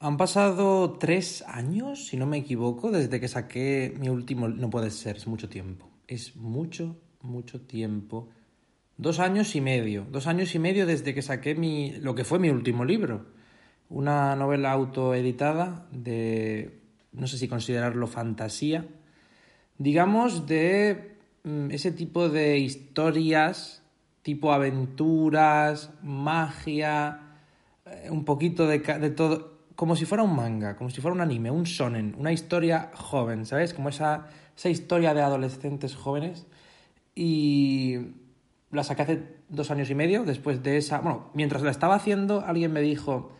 Han pasado tres años, si no me equivoco, desde que saqué mi último... No puede ser, es mucho tiempo. Es mucho, mucho tiempo. Dos años y medio. Dos años y medio desde que saqué mi... lo que fue mi último libro. Una novela autoeditada de... no sé si considerarlo fantasía. Digamos de mm, ese tipo de historias, tipo aventuras, magia, eh, un poquito de, de todo como si fuera un manga, como si fuera un anime, un shonen, una historia joven, ¿sabes? Como esa, esa historia de adolescentes jóvenes. Y la saqué hace dos años y medio, después de esa... Bueno, mientras la estaba haciendo, alguien me dijo,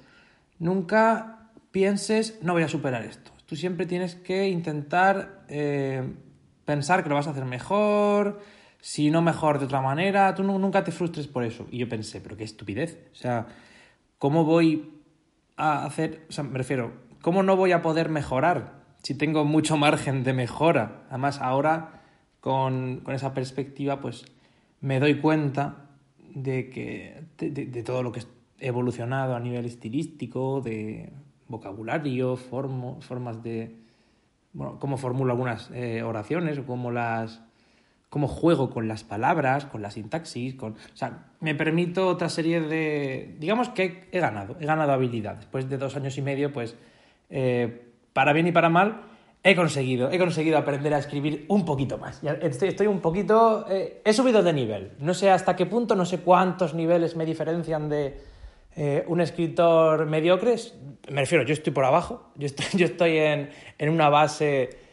nunca pienses, no voy a superar esto. Tú siempre tienes que intentar eh, pensar que lo vas a hacer mejor, si no mejor de otra manera, tú nunca te frustres por eso. Y yo pensé, pero qué estupidez. O sea, ¿cómo voy a hacer, o sea, me refiero, ¿cómo no voy a poder mejorar si tengo mucho margen de mejora? Además, ahora con, con esa perspectiva, pues me doy cuenta de que de, todo lo que he evolucionado a nivel estilístico, de vocabulario, formas de, bueno, cómo formulo algunas eh, oraciones o cómo las cómo juego con las palabras, con la sintaxis, con... O sea, me permito otra serie de... Digamos que he ganado, he ganado habilidad. Después de dos años y medio, pues, eh, para bien y para mal, he conseguido, he conseguido aprender a escribir un poquito más. Estoy, un poquito... Eh, he subido de nivel. No sé hasta qué punto, no sé cuántos niveles me diferencian de eh, un escritor mediocre. Me refiero, yo estoy por abajo, yo estoy, yo estoy en, en una base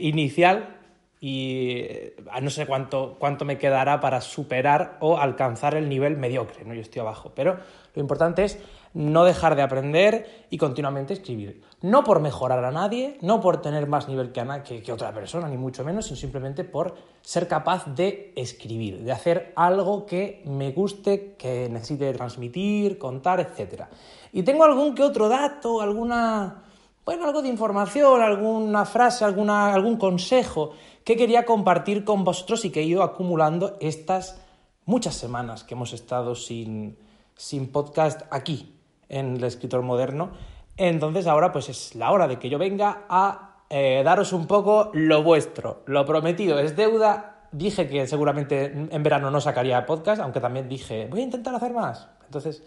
inicial y eh, no sé cuánto, cuánto me quedará para superar o alcanzar el nivel mediocre, ¿no? Yo estoy abajo, pero lo importante es no dejar de aprender y continuamente escribir. No por mejorar a nadie, no por tener más nivel que, que, otra persona, ni mucho menos, sino simplemente por ser capaz de escribir, de hacer algo que me guste, que necesite transmitir, contar, etc. Y tengo algún que otro dato, alguna, bueno, algo de información, alguna frase, alguna, algún consejo que quería compartir con vosotros y que he ido acumulando estas muchas semanas que hemos estado sin, sin podcast aquí en el escritor moderno. Entonces ahora pues es la hora de que yo venga a eh, daros un poco lo vuestro. Lo prometido es deuda. Dije que seguramente en verano no sacaría podcast, aunque también dije, voy a intentar hacer más. Entonces,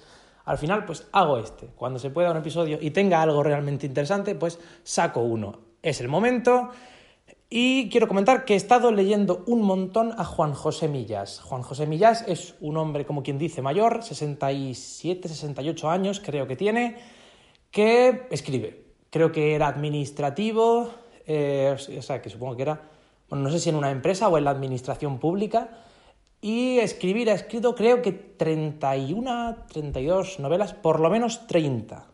al final, pues hago este. Cuando se pueda un episodio y tenga algo realmente interesante, pues saco uno. Es el momento. Y quiero comentar que he estado leyendo un montón a Juan José Millas. Juan José Millas es un hombre, como quien dice, mayor, 67, 68 años creo que tiene, que escribe. Creo que era administrativo, eh, o sea, que supongo que era, bueno, no sé si en una empresa o en la administración pública, y escribir ha escrito creo que 31, 32 novelas, por lo menos 30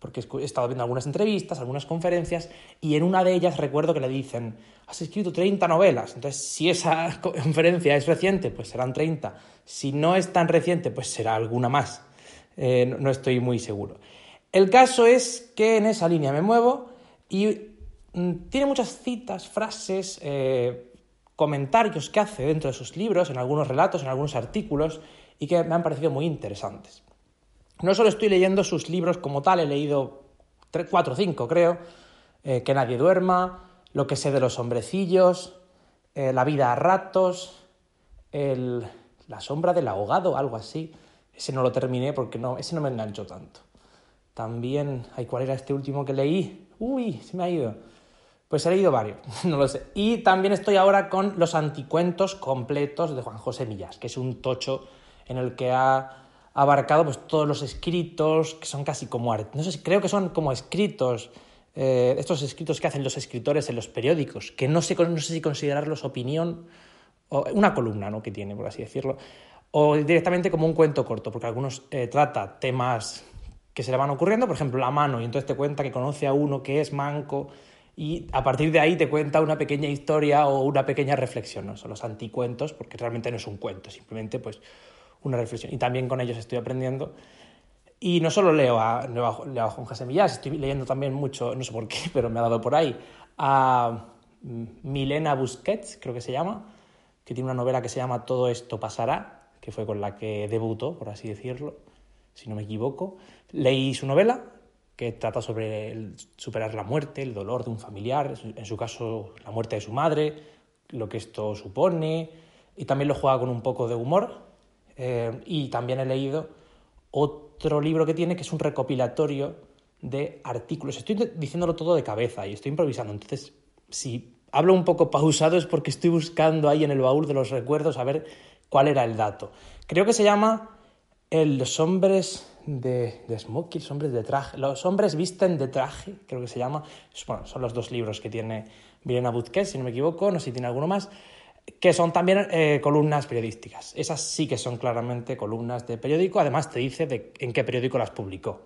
porque he estado viendo algunas entrevistas, algunas conferencias, y en una de ellas recuerdo que le dicen, has escrito 30 novelas, entonces si esa conferencia es reciente, pues serán 30, si no es tan reciente, pues será alguna más, eh, no estoy muy seguro. El caso es que en esa línea me muevo y mm, tiene muchas citas, frases, eh, comentarios que hace dentro de sus libros, en algunos relatos, en algunos artículos, y que me han parecido muy interesantes. No solo estoy leyendo sus libros como tal, he leído cuatro o cinco, creo, eh, Que nadie duerma, Lo que sé de los hombrecillos, eh, La vida a ratos, La sombra del ahogado, algo así. Ese no lo terminé porque no, ese no me enganchó tanto. También, ay, ¿cuál era este último que leí? Uy, se me ha ido. Pues he leído varios, no lo sé. Y también estoy ahora con los anticuentos completos de Juan José Millas, que es un tocho en el que ha abarcado pues, todos los escritos que son casi como no sé, creo que son como escritos, eh, estos escritos que hacen los escritores en los periódicos, que no sé, no sé si considerarlos opinión, o una columna ¿no? que tiene, por así decirlo, o directamente como un cuento corto, porque algunos eh, trata temas que se le van ocurriendo, por ejemplo, la mano, y entonces te cuenta que conoce a uno que es manco y a partir de ahí te cuenta una pequeña historia o una pequeña reflexión, ¿no? Son los anticuentos, porque realmente no es un cuento, simplemente pues una reflexión. Y también con ellos estoy aprendiendo. Y no solo leo a, leo a, Juan José estoy leyendo también mucho, no sé por qué, pero me ha dado por ahí, a Milena Busquets, creo que se llama, que tiene una novela que se llama Todo esto pasará, que fue con la que debutó, por así decirlo, si no me equivoco. Leí su novela, que trata sobre superar la muerte, el dolor de un familiar, en su caso la muerte de su madre, lo que esto supone, y también lo juega con un poco de humor. Eh, y también he leído otro libro que tiene, que es un recopilatorio de artículos. Estoy diciéndolo todo de cabeza y estoy improvisando, entonces si hablo un poco pausado es porque estoy buscando ahí en el baúl de los recuerdos a ver cuál era el dato. Creo que se llama Los hombres de, de smoking, los hombres de traje. Los hombres visten de traje, creo que se llama. Bueno, son los dos libros que tiene Virena Butquet, si no me equivoco, no sé si tiene alguno más, que son también eh, columnas periodísticas. Esas sí que son claramente columnas de periódico, además te dice en qué periódico las publicó.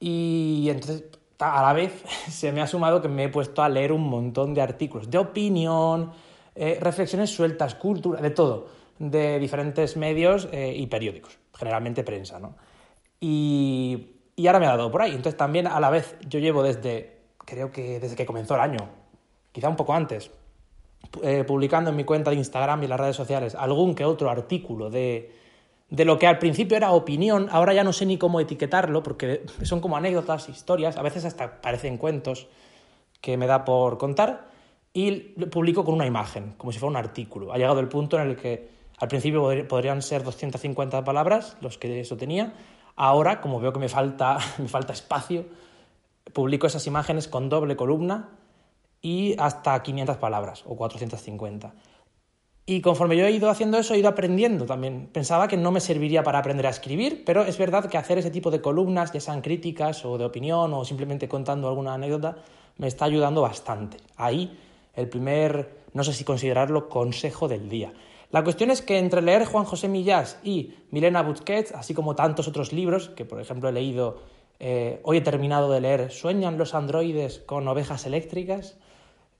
Y entonces a la vez se me ha sumado que me he puesto a leer un montón de artículos de opinión, eh, reflexiones sueltas, cultura, de todo, de diferentes medios eh, y periódicos, generalmente prensa, ¿no? Y, y, ahora me ha dado por ahí. Entonces también a la vez yo llevo desde, creo que desde que comenzó el año, quizá un poco antes, eh, publicando en mi cuenta de Instagram y las redes sociales algún que otro artículo de, de lo que al principio era opinión, ahora ya no sé ni cómo etiquetarlo, porque son como anécdotas, historias, a veces hasta parecen cuentos que me da por contar, y lo publico con una imagen, como si fuera un artículo. Ha llegado el punto en el que al principio podrían ser 250 palabras, los que eso tenía, ahora, como veo que me falta, me falta espacio, publico esas imágenes con doble columna y hasta 500 palabras o 450. Y conforme yo he ido haciendo eso, he ido aprendiendo también. Pensaba que no me serviría para aprender a escribir, pero es verdad que hacer ese tipo de columnas, ya sean críticas o de opinión o simplemente contando alguna anécdota, me está ayudando bastante. Ahí el primer, no sé si considerarlo, consejo del día. La cuestión es que entre leer Juan José Millás y Milena Busquets, así como tantos otros libros, que por ejemplo he leído, eh, hoy he terminado de leer ¿Sueñan los androides con ovejas eléctricas?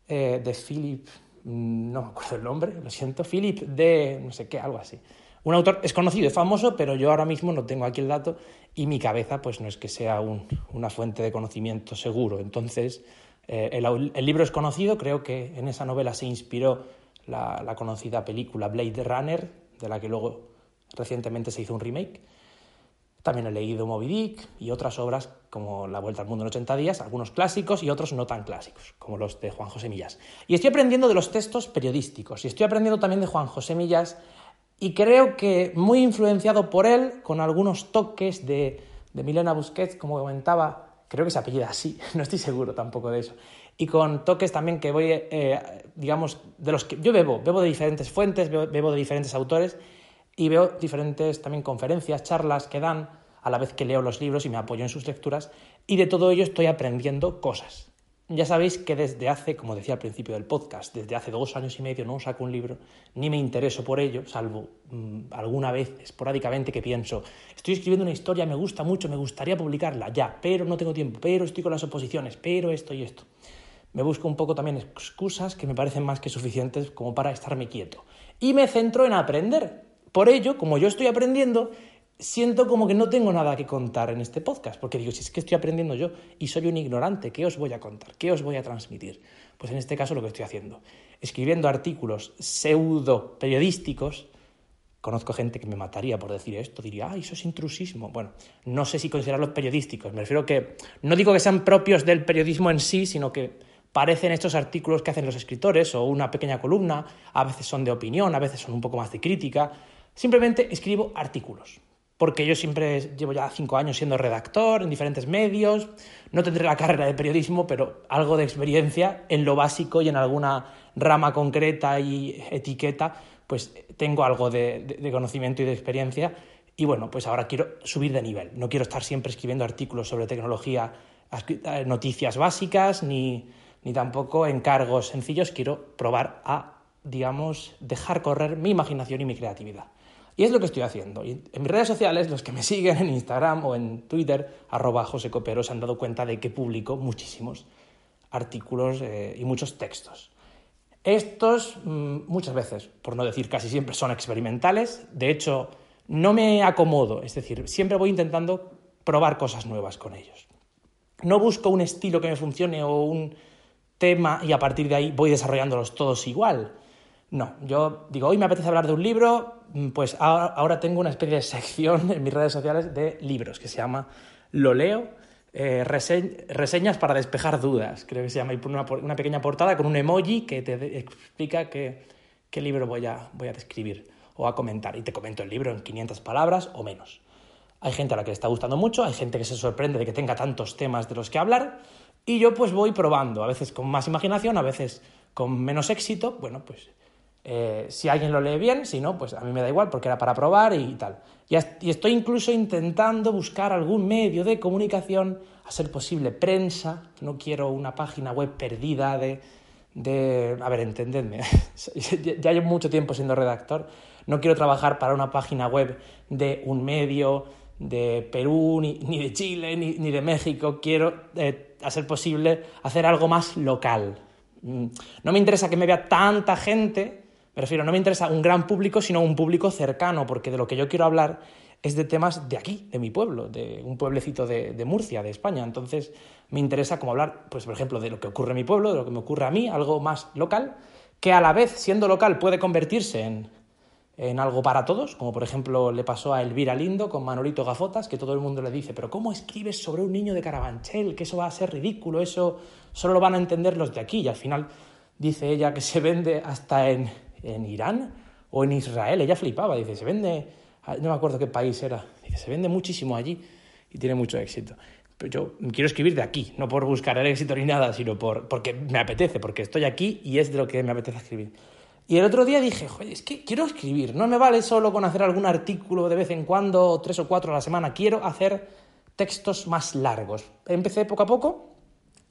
Eh, de Philip Mm, no me acuerdo el nombre, lo siento, Philip de no sé qué, algo así. Un autor es conocido, es famoso, pero yo ahora mismo no tengo aquí el dato y mi cabeza pues no es que sea una fuente de conocimiento seguro. Entonces, eh, el, libro es conocido, creo que en esa novela se inspiró la conocida película Blade Runner, de la que luego recientemente se hizo un remake. También he leído Moby Dick y otras obras como La Vuelta al Mundo en 80 días, algunos clásicos y otros no tan clásicos, como los de Juan José Millás. Y estoy aprendiendo de los textos periodísticos y estoy aprendiendo también de Juan José Millás y creo que muy influenciado por él, con algunos toques de, Milena Busquets, como comentaba, creo que se apellida así, no estoy seguro tampoco de eso. Y con toques también que voy, eh, digamos, de los que yo bebo, bebo de diferentes fuentes, bebo de diferentes autores y veo diferentes también conferencias, charlas que dan a la vez que leo los libros y me apoyo en sus lecturas y de todo ello estoy aprendiendo cosas. Ya sabéis que desde hace, como decía al principio del podcast, desde hace dos años y medio no saco un libro, ni me intereso por ello, salvo mm, alguna vez esporádicamente que pienso, estoy escribiendo una historia, me gusta mucho, me gustaría publicarla, ya, pero no tengo tiempo, pero estoy con las oposiciones, pero esto y esto. Me busco un poco también excusas que me parecen más que suficientes como para estarme quieto. Y me centro en aprender, por ello, como yo estoy aprendiendo, siento como que no tengo nada que contar en este podcast, porque digo, si es que estoy aprendiendo yo y soy un ignorante, ¿qué os voy a contar? ¿Qué os voy a transmitir? Pues en este caso lo que estoy haciendo, escribiendo artículos pseudo periodísticos, conozco gente que me mataría por decir esto, diría, ah, eso es intrusismo. Bueno, no sé si considerarlos periodísticos, me refiero que no digo que sean propios del periodismo en sí, sino que parecen estos artículos que hacen los escritores o una pequeña columna, a veces son de opinión, a veces son un poco más de crítica, Simplemente escribo artículos, porque yo siempre llevo ya cinco años siendo redactor en diferentes medios, no tendré la carrera de periodismo, pero algo de experiencia en lo básico y en alguna rama concreta y etiqueta, pues tengo algo de, conocimiento y de experiencia. Y bueno, pues ahora quiero subir de nivel. No quiero estar siempre escribiendo artículos sobre tecnología, noticias básicas, ni, ni tampoco encargos sencillos. Quiero probar a, digamos, dejar correr mi imaginación y mi creatividad. Y es lo que estoy haciendo. En mis redes sociales, los que me siguen en Instagram o en Twitter, arroba José Copero, se han dado cuenta de que publico muchísimos artículos eh, y muchos textos. Estos mm, muchas veces, por no decir casi siempre, son experimentales. De hecho, no me acomodo, es decir, siempre voy intentando probar cosas nuevas con ellos. No busco un estilo que me funcione o un tema y a partir de ahí voy desarrollándolos todos igual. No, yo digo, hoy me apetece hablar de un libro, mm, pues ahora, tengo una especie de sección en mis redes sociales de libros que se llama Lo leo, eh, reseñas para despejar dudas, creo que se llama, y una, pequeña portada con un emoji que te explica qué, qué libro voy a, voy a describir o a comentar. Y te comento el libro en 500 palabras o menos. Hay gente a la que le está gustando mucho, hay gente que se sorprende de que tenga tantos temas de los que hablar, y yo pues voy probando, a veces con más imaginación, a veces con menos éxito. Bueno, pues eh, si alguien lo lee bien, si no, pues a mí me da igual porque era para probar y tal. Y, estoy incluso intentando buscar algún medio de comunicación, a ser posible prensa, no quiero una página web perdida de... de a ver, entendedme, ya llevo mucho tiempo siendo redactor, no quiero trabajar para una página web de un medio de Perú, ni, de Chile, ni, de México. Quiero, eh, a ser posible, hacer algo más local. Mm, no me interesa que me vea tanta gente, me refiero, no me interesa un gran público, sino un público cercano, porque de lo que yo quiero hablar es de temas de aquí, de mi pueblo, de un pueblecito de, Murcia, de España. Entonces, me interesa como hablar, pues, por ejemplo, de lo que ocurre en mi pueblo, de lo que me ocurre a mí, algo más local, que a la vez, siendo local, puede convertirse en, en algo para todos, como por ejemplo le pasó a Elvira Lindo con Manolito Gafotas, que todo el mundo le dice, pero ¿cómo escribes sobre un niño de Carabanchel? Que eso va a ser ridículo, eso solo lo van a entender los de aquí. Y al final dice ella que se vende hasta en, en Irán o en Israel, ella flipaba, dice, se vende, no me acuerdo qué país era, dice, se vende muchísimo allí y tiene mucho éxito. Pero yo quiero escribir de aquí, no por buscar el éxito ni nada, sino por, porque me apetece, porque estoy aquí y es de lo que me apetece escribir. Y el otro día dije, joder, es que quiero escribir, no me vale solo con hacer algún artículo de vez en cuando, tres o cuatro a la semana, quiero hacer textos más largos. Empecé poco a poco,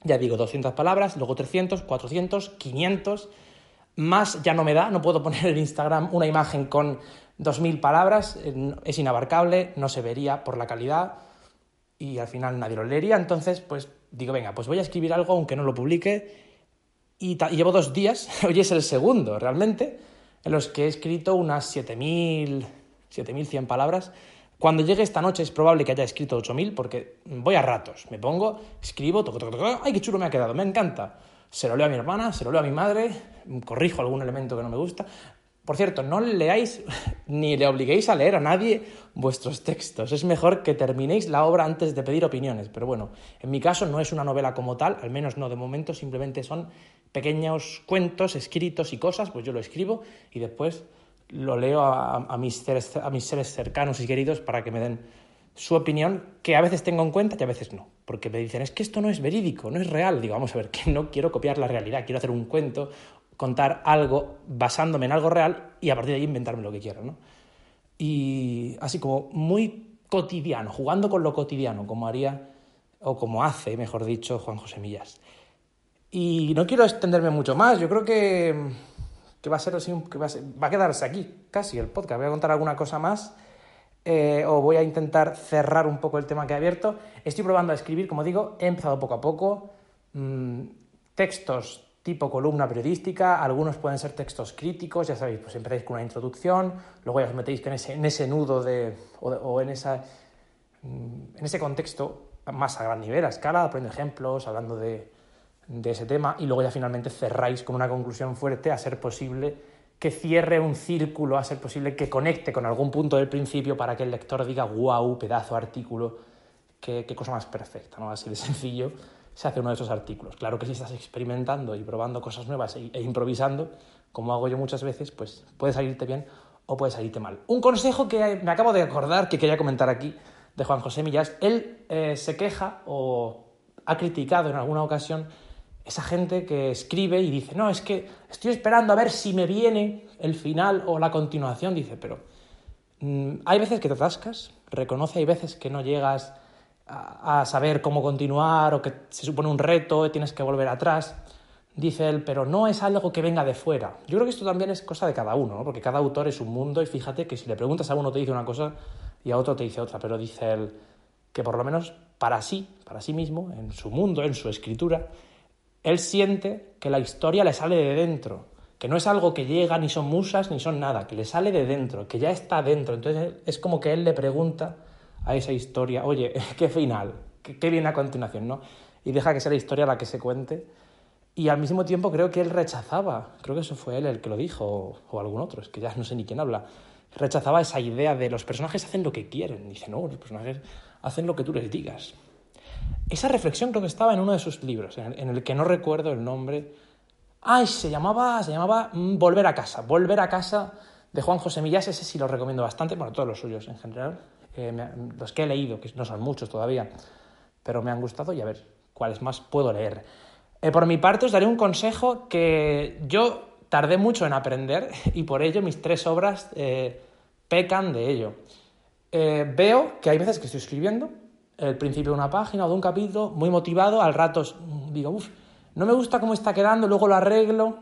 ya digo, 200 palabras, luego 300, 400, 500, más ya no me da, no puedo poner en Instagram una imagen con 2.000 palabras, es inabarcable, no se vería por la calidad y al final nadie lo leería, entonces pues digo, venga, pues voy a escribir algo aunque no lo publique y, llevo dos días, hoy es el segundo realmente, en los que he escrito unas 7.000, 7.100 palabras. Cuando llegue esta noche es probable que haya escrito 8.000 porque voy a ratos, me pongo, escribo, toco, toco, toco, ¡ay, qué chulo me ha quedado! Me encanta. Se lo leo a mi hermana, se lo leo a mi madre, corrijo algún elemento que no me gusta, por cierto, no leáis ni le obliguéis a leer a nadie vuestros textos. Es mejor que terminéis la obra antes de pedir opiniones. Pero bueno, en mi caso no es una novela como tal, al menos no de momento, simplemente son pequeños cuentos escritos y cosas, pues yo lo escribo y después lo leo a, mis, seres, mis seres cercanos y queridos para que me den su opinión, que a veces tengo en cuenta y a veces no. Porque me dicen, es que esto no es verídico, no es real. Digo, vamos a ver, que no quiero copiar la realidad, quiero hacer un cuento contar algo basándome en algo real y a partir de ahí inventarme lo que quiero, ¿no? Y así como muy cotidiano, jugando con lo cotidiano, como haría, o como hace, mejor dicho, Juan José Millas. Y no quiero extenderme mucho más, yo creo que, que va a ser así, que va a, quedarse aquí casi el podcast. Voy a contar alguna cosa más eh, o voy a intentar cerrar un poco el tema que he abierto. Estoy probando a escribir, como digo, he empezado poco a poco, mmm, textos tipo columna periodística, algunos pueden ser textos críticos, ya sabéis, pues empezáis con una introducción, luego ya os metéis en ese, en ese nudo de, o, en, esa, mm, en ese contexto más a gran nivel, a escala, poniendo ejemplos, hablando de, de ese tema, y luego ya finalmente cerráis con una conclusión fuerte, a ser posible que cierre un círculo, a ser posible que conecte con algún punto del principio para que el lector diga, wow, pedazo artículo, qué, qué cosa más perfecta, ¿no? Así de sencillo se hace uno de esos artículos. Claro que si estás experimentando y probando cosas nuevas e, e, improvisando, como hago yo muchas veces, pues puede salirte bien o puede salirte mal. Un consejo que me acabo de acordar que quería comentar aquí de Juan José Millas, él eh, se queja o ha criticado en alguna ocasión esa gente que escribe y dice, no, es que estoy esperando a ver si me viene el final o la continuación, dice, pero mm, hay veces que te atascas, reconoce, hay veces que no llegas a, saber cómo continuar o que se supone un reto y tienes que volver atrás. Dice él, pero no es algo que venga de fuera. Yo creo que esto también es cosa de cada uno, ¿no? porque cada autor es un mundo y fíjate que si le preguntas a uno te dice una cosa y a otro te dice otra, pero dice él que por lo menos para sí, para sí mismo, en su mundo, en su escritura, él siente que la historia le sale de dentro, que no es algo que llega, ni son musas, ni son nada, que le sale de dentro, que ya está dentro. Entonces es como que él le pregunta a esa historia, oye, ¿qué final? ¿Qué, viene a continuación? ¿no? Y deja que sea la historia la que se cuente y al mismo tiempo creo que él rechazaba, creo que eso fue él el que lo dijo, o, algún otro, es que ya no sé ni quién habla, rechazaba esa idea de los personajes hacen lo que quieren. Dice, no, los personajes hacen lo que tú les digas. Esa reflexión creo que estaba en uno de sus libros, en el, que no recuerdo el nombre. Ay, se llamaba, se llamaba mm, Volver a casa. Volver a casa de Juan José Millás, ese sí lo recomiendo bastante, bueno, todos los suyos en general, los que he leído, que no son muchos todavía, pero me han gustado y a ver cuáles más puedo leer. Eh, por mi parte os daré un consejo que yo tardé mucho en aprender y por ello mis tres obras eh, pecan de ello. Eh, veo que hay veces que estoy escribiendo el principio de una página o de un capítulo muy motivado, al rato digo, uff, no me gusta cómo está quedando, luego lo arreglo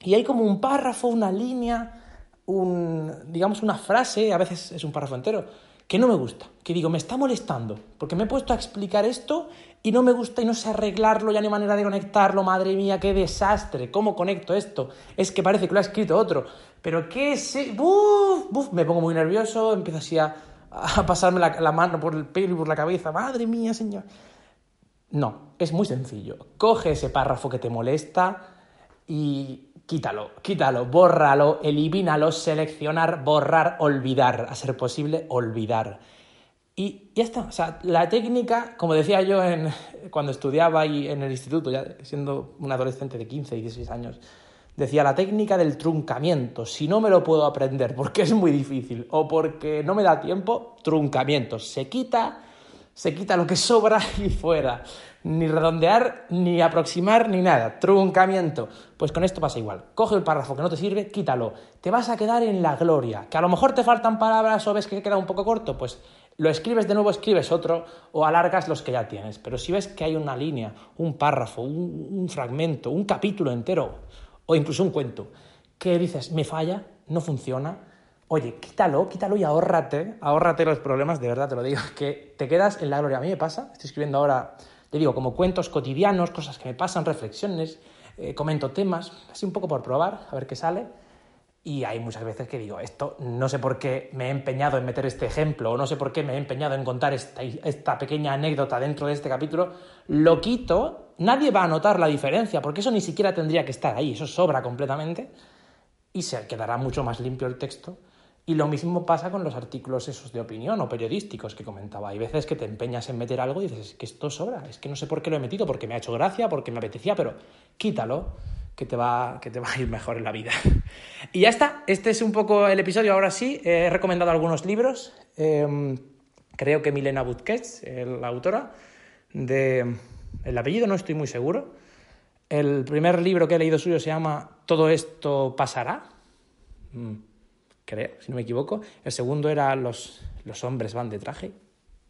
y hay como un párrafo, una línea, un, digamos una frase, a veces es un párrafo entero, que no me gusta, que digo, me está molestando, porque me he puesto a explicar esto y no me gusta y no sé arreglarlo, ya no hay manera de conectarlo, madre mía, qué desastre, ¿cómo conecto esto? Es que parece que lo ha escrito otro, pero qué sé, ¡Buf! ¡Buf! me pongo muy nervioso, empiezo así a, pasarme la, mano por el pelo y por la cabeza, madre mía, señor. No, es muy sencillo, coge ese párrafo que te molesta y quítalo, quítalo, bórralo, elimínalo, seleccionar, borrar, olvidar, a ser posible, olvidar. Y ya está, o sea, la técnica, como decía yo en, cuando estudiaba y en el instituto, ya siendo un adolescente de 15 y 16 años, decía la técnica del truncamiento. Si no me lo puedo aprender porque es muy difícil o porque no me da tiempo, truncamiento. Se quita, se quita lo que sobra y fuera ni redondear, ni aproximar, ni nada. Truncamiento. Pues con esto pasa igual. Coge el párrafo que no te sirve, quítalo. Te vas a quedar en la gloria. Que a lo mejor te faltan palabras o ves que queda un poco corto, pues lo escribes de nuevo, escribes otro o alargas los que ya tienes. Pero si ves que hay una línea, un párrafo, un, fragmento, un capítulo entero o incluso un cuento que dices, me falla, no funciona, oye, quítalo, quítalo y ahórrate, ahórrate los problemas, de verdad te lo digo, que te quedas en la gloria. A mí me pasa, estoy escribiendo ahora te digo, como cuentos cotidianos, cosas que me pasan, reflexiones, eh, comento temas, así un poco por probar, a ver qué sale. Y hay muchas veces que digo, esto no sé por qué me he empeñado en meter este ejemplo, o no sé por qué me he empeñado en contar esta, esta pequeña anécdota dentro de este capítulo, lo quito, nadie va a notar la diferencia, porque eso ni siquiera tendría que estar ahí, eso sobra completamente, y se quedará mucho más limpio el texto y lo mismo pasa con los artículos esos de opinión o periodísticos que comentaba. Hay veces que te empeñas en meter algo y dices, que esto sobra, es que no sé por qué lo he metido, porque me ha hecho gracia, porque me apetecía, pero quítalo, que te va, que te va a ir mejor en la vida. y ya está, este es un poco el episodio. Ahora sí, he recomendado algunos libros. Em, creo que Milena Butkets, la autora, de... El apellido no estoy muy seguro. El primer libro que he leído suyo se llama Todo esto pasará. Mm creo, si no me equivoco. El segundo era Los, los hombres van de traje,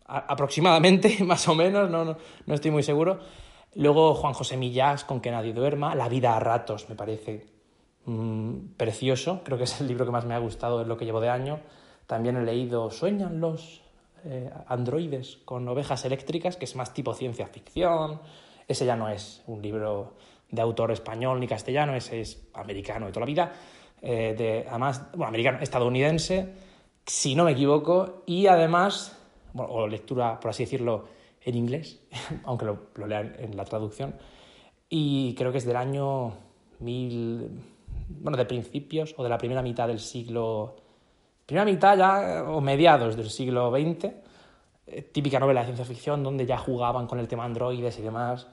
aproximadamente, más o menos, no, no, no, estoy muy seguro. Luego Juan José Millás, Con que nadie duerma, La vida a ratos, me parece mm, precioso, creo que es el libro que más me ha gustado de lo que llevo de año. También he leído Sueñan los eh, androides con ovejas eléctricas, que es más tipo ciencia ficción. Ese ya no es un libro de autor español ni castellano, ese es americano de toda la vida. Eh, de, además, bueno, americano, estadounidense, si no me equivoco, y además, o lectura, por así decirlo, en inglés, aunque lo, lean en la traducción, y creo que es del año mil, bueno, de principios o de la primera mitad del siglo, primera mitad ya, o mediados del siglo XX, eh, típica novela de ciencia ficción donde ya jugaban con el tema androides y demás,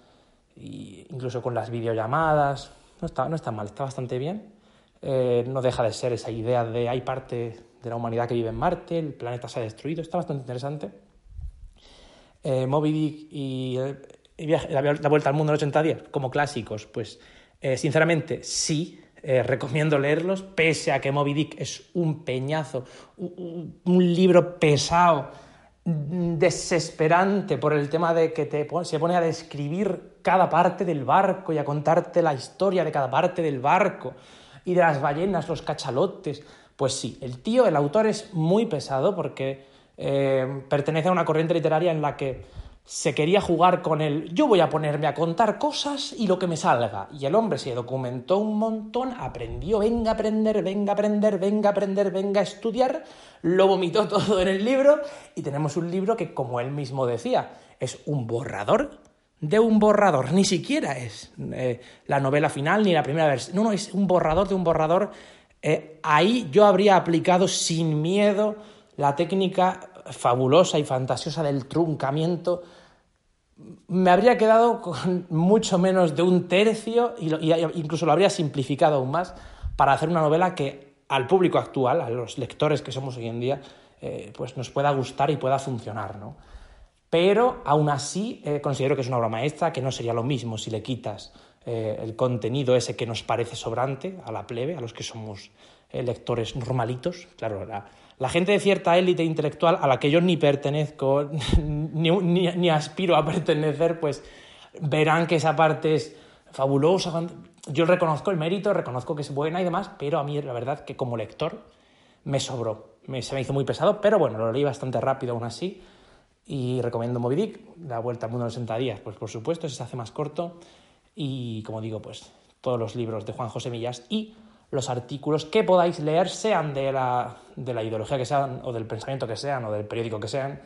y incluso con las videollamadas, no está, no está mal, está bastante bien. Eh, no deja de ser esa idea de hay parte de la humanidad que vive en Marte, el planeta se ha destruido, está bastante interesante. Eh, Moby Dick y la, Vuelta al Mundo en 80 días, como clásicos, pues eh, sinceramente sí, recomiendo leerlos, pese a que Moby Dick es un peñazo, un, libro pesado, desesperante por el tema de que te, se pone a describir cada parte del barco y a contarte la historia de cada parte del barco y de las ballenas, los cachalotes. Pues sí, el tío, el autor es muy pesado porque eh, pertenece a una corriente literaria en la que se quería jugar con el yo voy a ponerme a contar cosas y lo que me salga. Y el hombre se documentó un montón, aprendió, venga a aprender, venga a aprender, venga a aprender, venga a estudiar, lo vomitó todo en el libro y tenemos un libro que, como él mismo decía, es un borrador de un borrador, ni siquiera es eh, la novela final ni la primera versión, no, no, es un borrador de un borrador. Eh, ahí yo habría aplicado sin miedo la técnica fabulosa y fantasiosa del truncamiento, me habría quedado con mucho menos de un tercio y, incluso lo habría simplificado aún más para hacer una novela que al público actual, a los lectores que somos hoy en día, eh, pues nos pueda gustar y pueda funcionar, ¿no? Pero aún así eh, considero que es una obra maestra, que no sería lo mismo si le quitas eh, el contenido ese que nos parece sobrante a la plebe, a los que somos lectores normalitos. Claro, la, la gente de cierta élite intelectual a la que yo ni pertenezco, ni, aspiro a pertenecer, pues verán que esa parte es fabulosa. Yo reconozco el mérito, reconozco que es buena y demás, pero a mí la verdad que como lector me sobró. Me, se me hizo muy pesado, pero bueno, lo leí bastante rápido aún así. Y recomiendo Moby Dick, La Vuelta al Mundo en 60 días, pues por supuesto, se hace más corto. Y como digo, pues todos los libros de Juan José Millas y los artículos que podáis leer, sean de la, de la ideología que sean, o del pensamiento que sean, o del periódico que sean,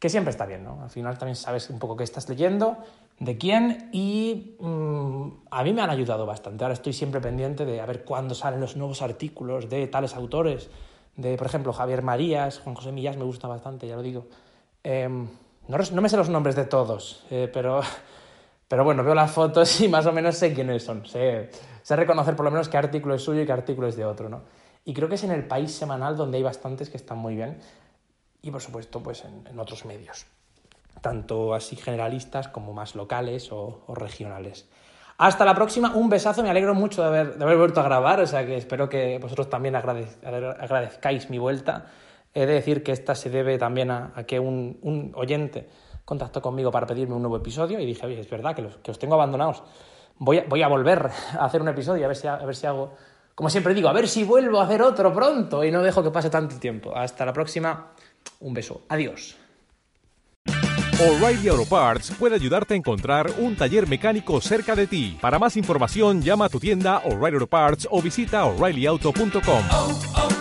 que siempre está bien, ¿no? Al final también sabes un poco qué estás leyendo, de quién, y mm, a mí me han ayudado bastante. Ahora estoy siempre pendiente de a ver cuándo salen los nuevos artículos de tales autores, de, por ejemplo, Javier Marías, Juan José Millas, me gusta bastante, ya lo digo. Em, no, no, me sé los nombres de todos, eh, pero, pero bueno, veo las fotos y más o menos sé quiénes son. Sé, reconocer por lo menos qué artículo es suyo y qué artículo es de otro, ¿no? Y creo que es en el país semanal donde hay bastantes que están muy bien y por supuesto pues en, otros medios, tanto así generalistas como más locales o, regionales. Hasta la próxima, un besazo, me alegro mucho de haber, de haber vuelto a grabar, o sea que espero que vosotros también agradezcáis mi vuelta. He de decir que esta se debe también a, que un, un, oyente contactó conmigo para pedirme un nuevo episodio y dije, oye, es verdad que, los, que os tengo abandonados voy a, voy a volver a hacer un episodio, a ver, si, a ver si hago, como siempre digo, a ver si vuelvo a hacer otro pronto y no dejo que pase tanto tiempo. Hasta la próxima, un beso, adiós. O'Reilly Auto Parts puede ayudarte a encontrar un taller mecánico cerca de ti. Para más información, llama a tu tienda O'Reilly Auto Parts o visita oreillyauto.com.